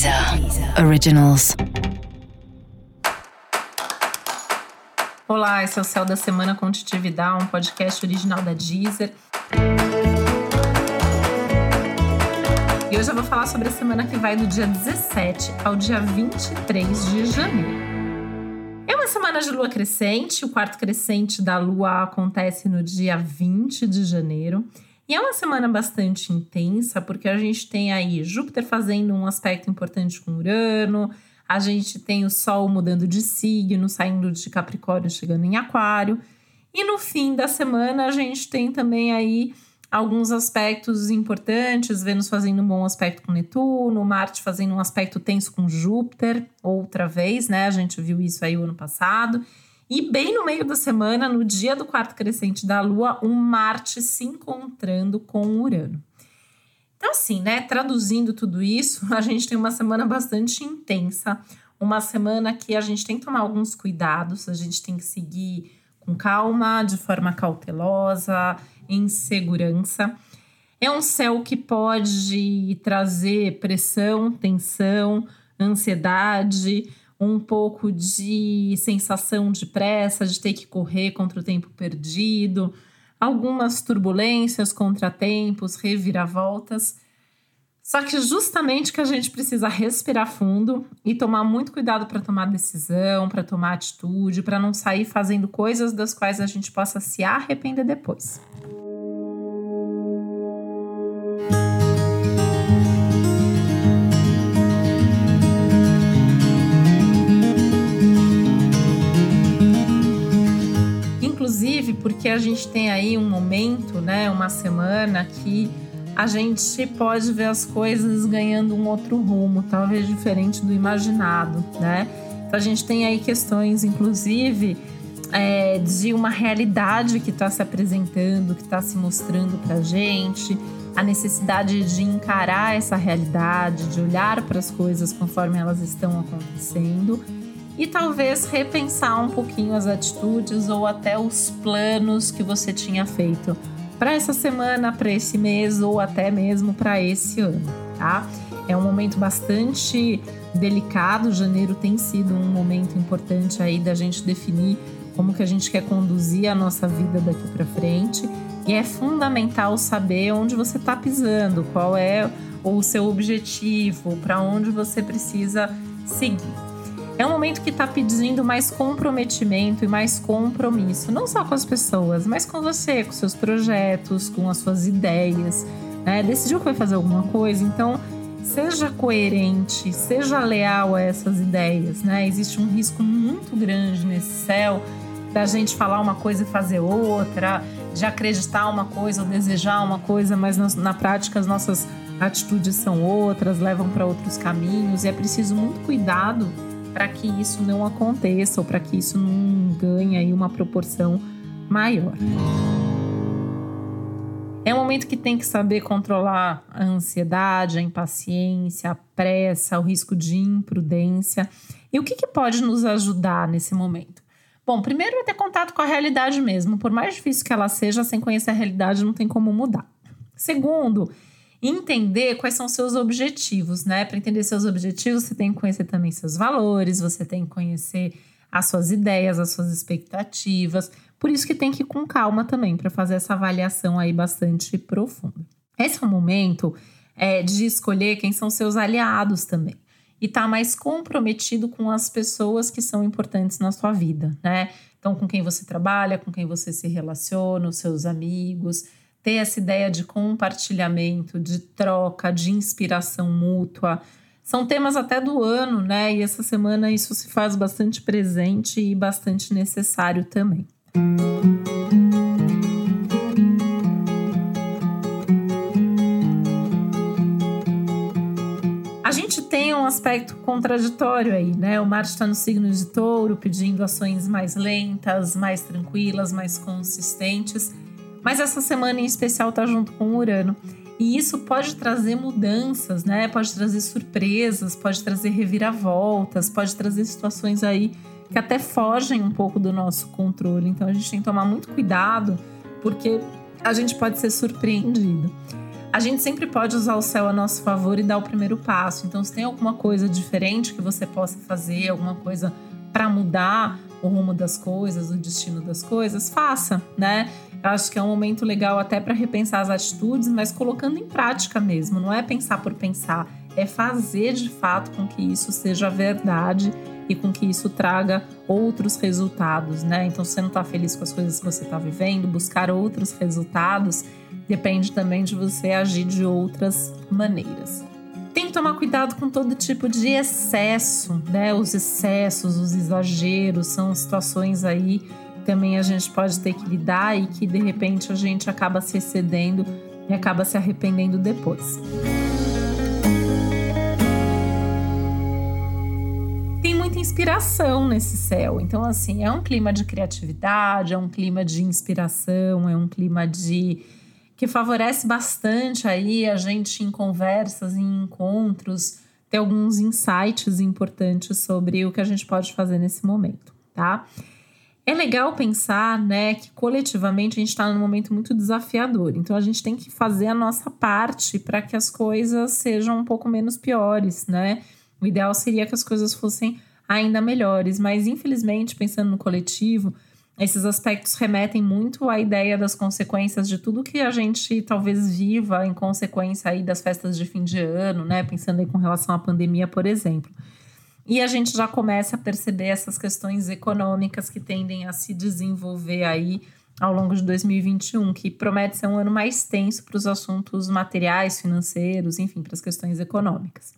Deezer Originals. Olá, esse é o Céu da Semana com Titividade, um podcast original da Deezer. E hoje eu vou falar sobre a semana que vai do dia 17 ao dia 23 de janeiro. É uma semana de lua crescente, o quarto crescente da lua acontece no dia 20 de janeiro. E é uma semana bastante intensa, porque a gente tem aí Júpiter fazendo um aspecto importante com Urano, a gente tem o Sol mudando de signo, saindo de Capricórnio, chegando em Aquário. E no fim da semana a gente tem também aí alguns aspectos importantes, Vênus fazendo um bom aspecto com Netuno, Marte fazendo um aspecto tenso com Júpiter, outra vez, né? A gente viu isso aí o ano passado. E bem no meio da semana, no dia do quarto crescente da Lua, um Marte se encontrando com Urano. Então, assim, né, traduzindo tudo isso, a gente tem uma semana bastante intensa, uma semana que a gente tem que tomar alguns cuidados, a gente tem que seguir com calma, de forma cautelosa, em segurança. É um céu que pode trazer pressão, tensão, ansiedade, um pouco de sensação de pressa, de ter que correr contra o tempo perdido, algumas turbulências, contratempos, reviravoltas. Só que justamente que a gente precisa respirar fundo e tomar muito cuidado para tomar decisão, para tomar atitude, para não sair fazendo coisas das quais a gente possa se arrepender depois. A gente tem aí um momento, né, uma semana que a gente pode ver as coisas ganhando um outro rumo, talvez diferente do imaginado, né? Então a gente tem aí questões, inclusive, é, de uma realidade que está se apresentando, que está se mostrando para gente, a necessidade de encarar essa realidade, de olhar para as coisas conforme elas estão acontecendo e talvez repensar um pouquinho as atitudes ou até os planos que você tinha feito para essa semana, para esse mês ou até mesmo para esse ano, tá? É um momento bastante delicado. Janeiro tem sido um momento importante aí da gente definir como que a gente quer conduzir a nossa vida daqui para frente. E é fundamental saber onde você está pisando, qual é o seu objetivo, para onde você precisa seguir. É um momento que está pedindo mais comprometimento e mais compromisso, não só com as pessoas, mas com você, com seus projetos, com as suas ideias. Né? Decidiu que vai fazer alguma coisa, então seja coerente, seja leal a essas ideias. Né? Existe um risco muito grande nesse céu da gente falar uma coisa e fazer outra, de acreditar uma coisa ou desejar uma coisa, mas na, na prática as nossas atitudes são outras, levam para outros caminhos e é preciso muito cuidado para que isso não aconteça ou para que isso não ganhe aí uma proporção maior. É um momento que tem que saber controlar a ansiedade, a impaciência, a pressa, o risco de imprudência. E o que, que pode nos ajudar nesse momento? Bom, primeiro é ter contato com a realidade mesmo. Por mais difícil que ela seja, sem conhecer a realidade não tem como mudar. Segundo, entender quais são seus objetivos, né? Para entender seus objetivos, você tem que conhecer também seus valores, você tem que conhecer as suas ideias, as suas expectativas. Por isso que tem que ir com calma também para fazer essa avaliação aí bastante profunda. Esse é o momento é, de escolher quem são seus aliados também e estar tá mais comprometido com as pessoas que são importantes na sua vida, né? Então, com quem você trabalha, com quem você se relaciona, os seus amigos, ter essa ideia de compartilhamento, de troca, de inspiração mútua. São temas até do ano, né? E essa semana isso se faz bastante presente e bastante necessário também. A gente tem um aspecto contraditório aí, né? O Marte está no signo de touro, pedindo ações mais lentas, mais tranquilas, mais consistentes. Mas essa semana em especial tá junto com o Urano. E isso pode trazer mudanças, né? Pode trazer surpresas, pode trazer reviravoltas, pode trazer situações aí que até fogem um pouco do nosso controle. Então a gente tem que tomar muito cuidado, porque a gente pode ser surpreendido. a gente sempre pode usar o céu a nosso favor e dar o primeiro passo. Então, se tem alguma coisa diferente que você possa fazer, alguma coisa para mudar o rumo das coisas, o destino das coisas, faça, né? Acho que é um momento legal até para repensar as atitudes, mas colocando em prática mesmo. Não é pensar por pensar, é fazer de fato com que isso seja verdade e com que isso traga outros resultados, né? Então, se você não está feliz com as coisas que você está vivendo, buscar outros resultados depende também de você agir de outras maneiras. Tem que tomar cuidado com todo tipo de excesso, né? Os excessos, os exageros são situações aí também a gente pode ter que lidar e que de repente a gente acaba se excedendo e acaba se arrependendo depois. Tem muita inspiração nesse céu, então assim, é um clima de criatividade, é um clima de inspiração, é um clima de que favorece bastante aí a gente em conversas, em encontros, ter alguns insights importantes sobre o que a gente pode fazer nesse momento, tá? É legal pensar, né, que coletivamente a gente está num momento muito desafiador. Então a gente tem que fazer a nossa parte para que as coisas sejam um pouco menos piores, né? O ideal seria que as coisas fossem ainda melhores, mas infelizmente, pensando no coletivo, esses aspectos remetem muito à ideia das consequências de tudo que a gente talvez viva em consequência aí das festas de fim de ano, né? Pensando aí com relação à pandemia, por exemplo. E a gente já começa a perceber essas questões econômicas que tendem a se desenvolver aí ao longo de 2021, que promete ser um ano mais tenso para os assuntos materiais, financeiros, enfim, para as questões econômicas.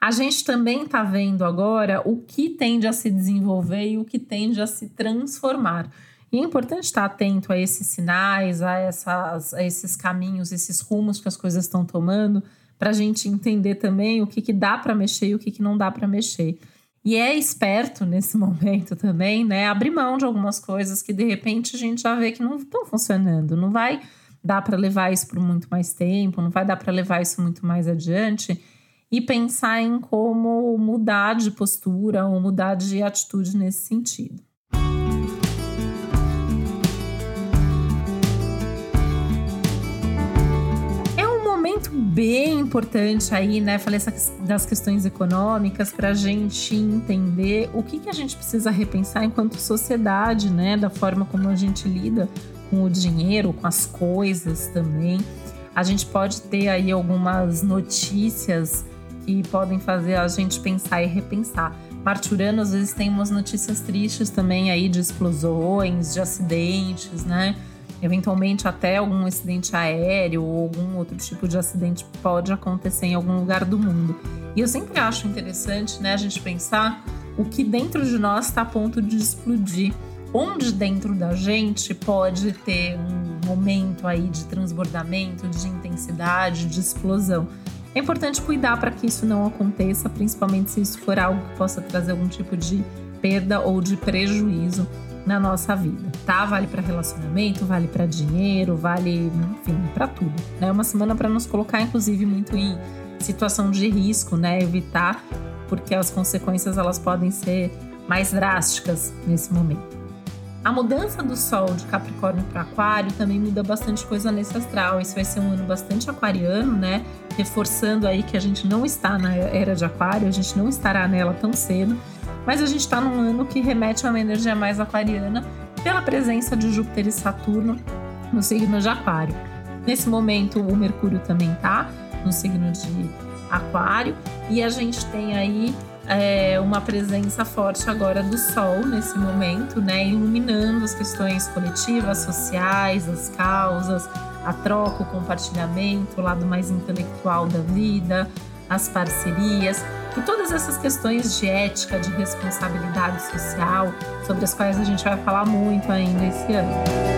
A gente também está vendo agora o que tende a se desenvolver e o que tende a se transformar. E é importante estar atento a esses sinais, a, essas, a esses caminhos, esses rumos que as coisas estão tomando, para a gente entender também o que, que dá para mexer e o que, que não dá para mexer. E é esperto nesse momento também, né? Abrir mão de algumas coisas que de repente a gente já vê que não estão funcionando. Não vai dar para levar isso por muito mais tempo, não vai dar para levar isso muito mais adiante e pensar em como mudar de postura ou mudar de atitude nesse sentido. Bem importante aí, né? Falei das questões econômicas para a gente entender o que, que a gente precisa repensar enquanto sociedade, né? Da forma como a gente lida com o dinheiro, com as coisas também. A gente pode ter aí algumas notícias que podem fazer a gente pensar e repensar. Marte Urano às vezes tem umas notícias tristes também aí de explosões, de acidentes, né? Eventualmente até algum acidente aéreo ou algum outro tipo de acidente pode acontecer em algum lugar do mundo. E eu sempre acho interessante, né, a gente pensar o que dentro de nós está a ponto de explodir. Onde dentro da gente pode ter um momento aí de transbordamento, de intensidade, de explosão. É importante cuidar para que isso não aconteça, principalmente se isso for algo que possa trazer algum tipo de perda ou de prejuízo na nossa vida, tá? Vale para relacionamento, vale para dinheiro, vale, enfim, para tudo. É né? uma semana para nos colocar, inclusive, muito em situação de risco, né? Evitar, porque as consequências elas podem ser mais drásticas nesse momento. A mudança do Sol de Capricórnio para Aquário também muda bastante coisa nesse astral. Isso vai ser um ano bastante aquariano, né? Reforçando aí que a gente não está na era de Aquário, a gente não estará nela tão cedo, mas a gente está num ano que remete a uma energia mais aquariana pela presença de Júpiter e Saturno no signo de Aquário. Nesse momento, o Mercúrio também tá no signo de Aquário. E a gente tem aí é, uma presença forte agora do Sol nesse momento, né, iluminando as questões coletivas, sociais, as causas, a troca, o compartilhamento, o lado mais intelectual da vida, as parcerias e todas essas questões de ética, de responsabilidade social, sobre as quais a gente vai falar muito ainda esse ano.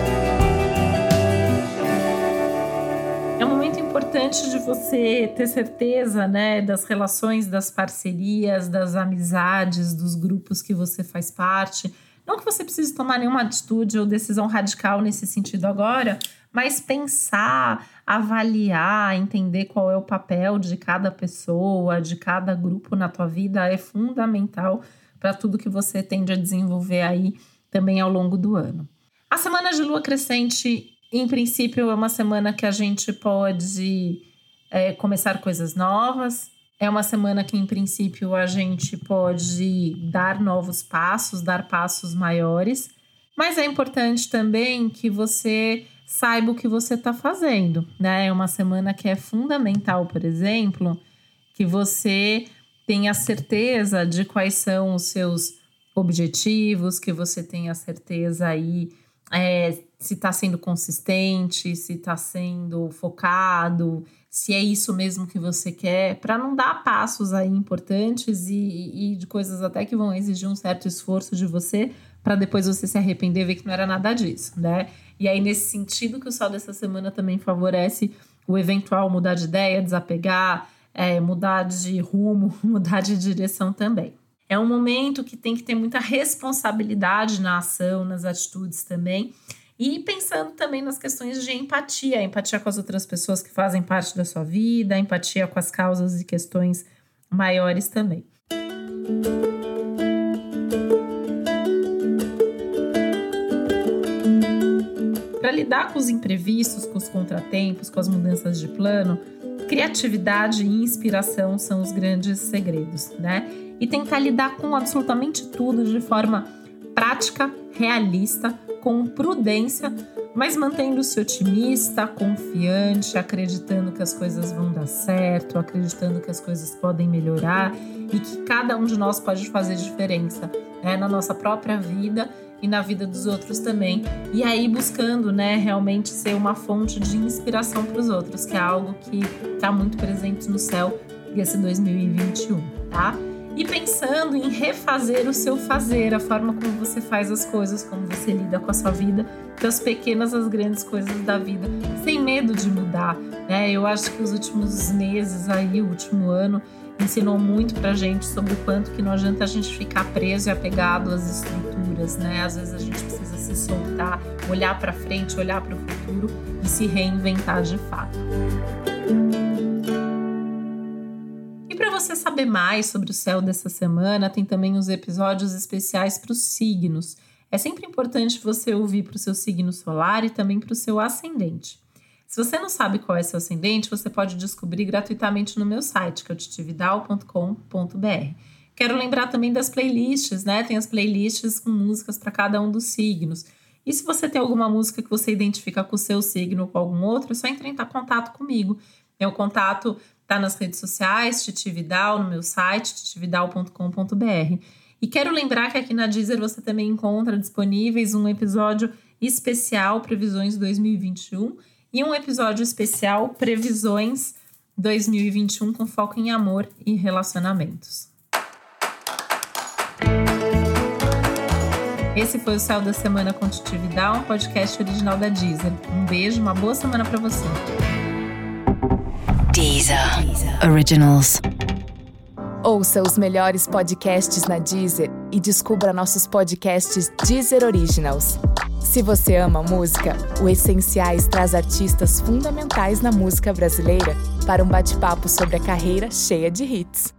importante de você ter certeza, né, das relações, das parcerias, das amizades, dos grupos que você faz parte. Não que você precise tomar nenhuma atitude ou decisão radical nesse sentido agora, mas pensar, avaliar, entender qual é o papel de cada pessoa, de cada grupo na tua vida é fundamental para tudo que você tende a desenvolver aí também ao longo do ano. A semana de lua crescente em princípio, é uma semana que a gente pode é, começar coisas novas. É uma semana que, em princípio, a gente pode dar novos passos, dar passos maiores. Mas é importante também que você saiba o que você está fazendo, né? É uma semana que é fundamental, por exemplo, que você tenha certeza de quais são os seus objetivos, que você tenha certeza aí é, se está sendo consistente, se está sendo focado, se é isso mesmo que você quer, para não dar passos aí importantes e, e, de coisas até que vão exigir um certo esforço de você, para depois você se arrepender e ver que não era nada disso, né? E aí, nesse sentido, que o sol dessa semana também favorece o eventual mudar de ideia, desapegar, é, mudar de rumo, mudar de direção também. É um momento que tem que ter muita responsabilidade na ação, nas atitudes também. E pensando também nas questões de empatia, empatia com as outras pessoas que fazem parte da sua vida, empatia com as causas e questões maiores também. Para lidar com os imprevistos, com os contratempos, com as mudanças de plano, criatividade e inspiração são os grandes segredos, né? E tentar lidar com absolutamente tudo de forma prática, realista, com prudência, mas mantendo-se otimista, confiante, acreditando que as coisas vão dar certo, acreditando que as coisas podem melhorar e que cada um de nós pode fazer diferença né, na nossa própria vida e na vida dos outros também. E aí buscando, né, realmente ser uma fonte de inspiração para os outros, que é algo que está muito presente no céu desse 2021, tá? E pensando em refazer o seu fazer, a forma como você faz as coisas, como você lida com a sua vida, das pequenas às grandes coisas da vida, sem medo de mudar, né? Eu acho que os últimos meses aí, o último ano, ensinou muito pra gente sobre o quanto que não adianta a gente ficar preso e apegado às estruturas, né? Às vezes a gente precisa se soltar, olhar para frente, olhar para o futuro e se reinventar de fato. E para você saber mais sobre o céu dessa semana, tem também os episódios especiais para os signos. É sempre importante você ouvir para o seu signo solar e também para o seu ascendente. Se você não sabe qual é seu ascendente, você pode descobrir gratuitamente no meu site, que é o titividal.com.br. Quero lembrar também das playlists, né? Tem as playlists com músicas para cada um dos signos. E se você tem alguma música que você identifica com o seu signo ou com algum outro, é só entrar em contato comigo. Meu contato está nas redes sociais, Titividal, no meu site, titividal.com.br. E quero lembrar que aqui na Deezer você também encontra disponíveis um episódio especial Previsões 2021 e um episódio especial Previsões 2021 com foco em amor e relacionamentos. Esse foi o Céu da Semana com um podcast original da Deezer. Um beijo, uma boa semana para você. Deezer. Deezer Originals. Ouça os melhores podcasts na Deezer e descubra nossos podcasts Deezer Originals. Se você ama música, o Essenciais traz artistas fundamentais na música brasileira para um bate-papo sobre a carreira cheia de hits.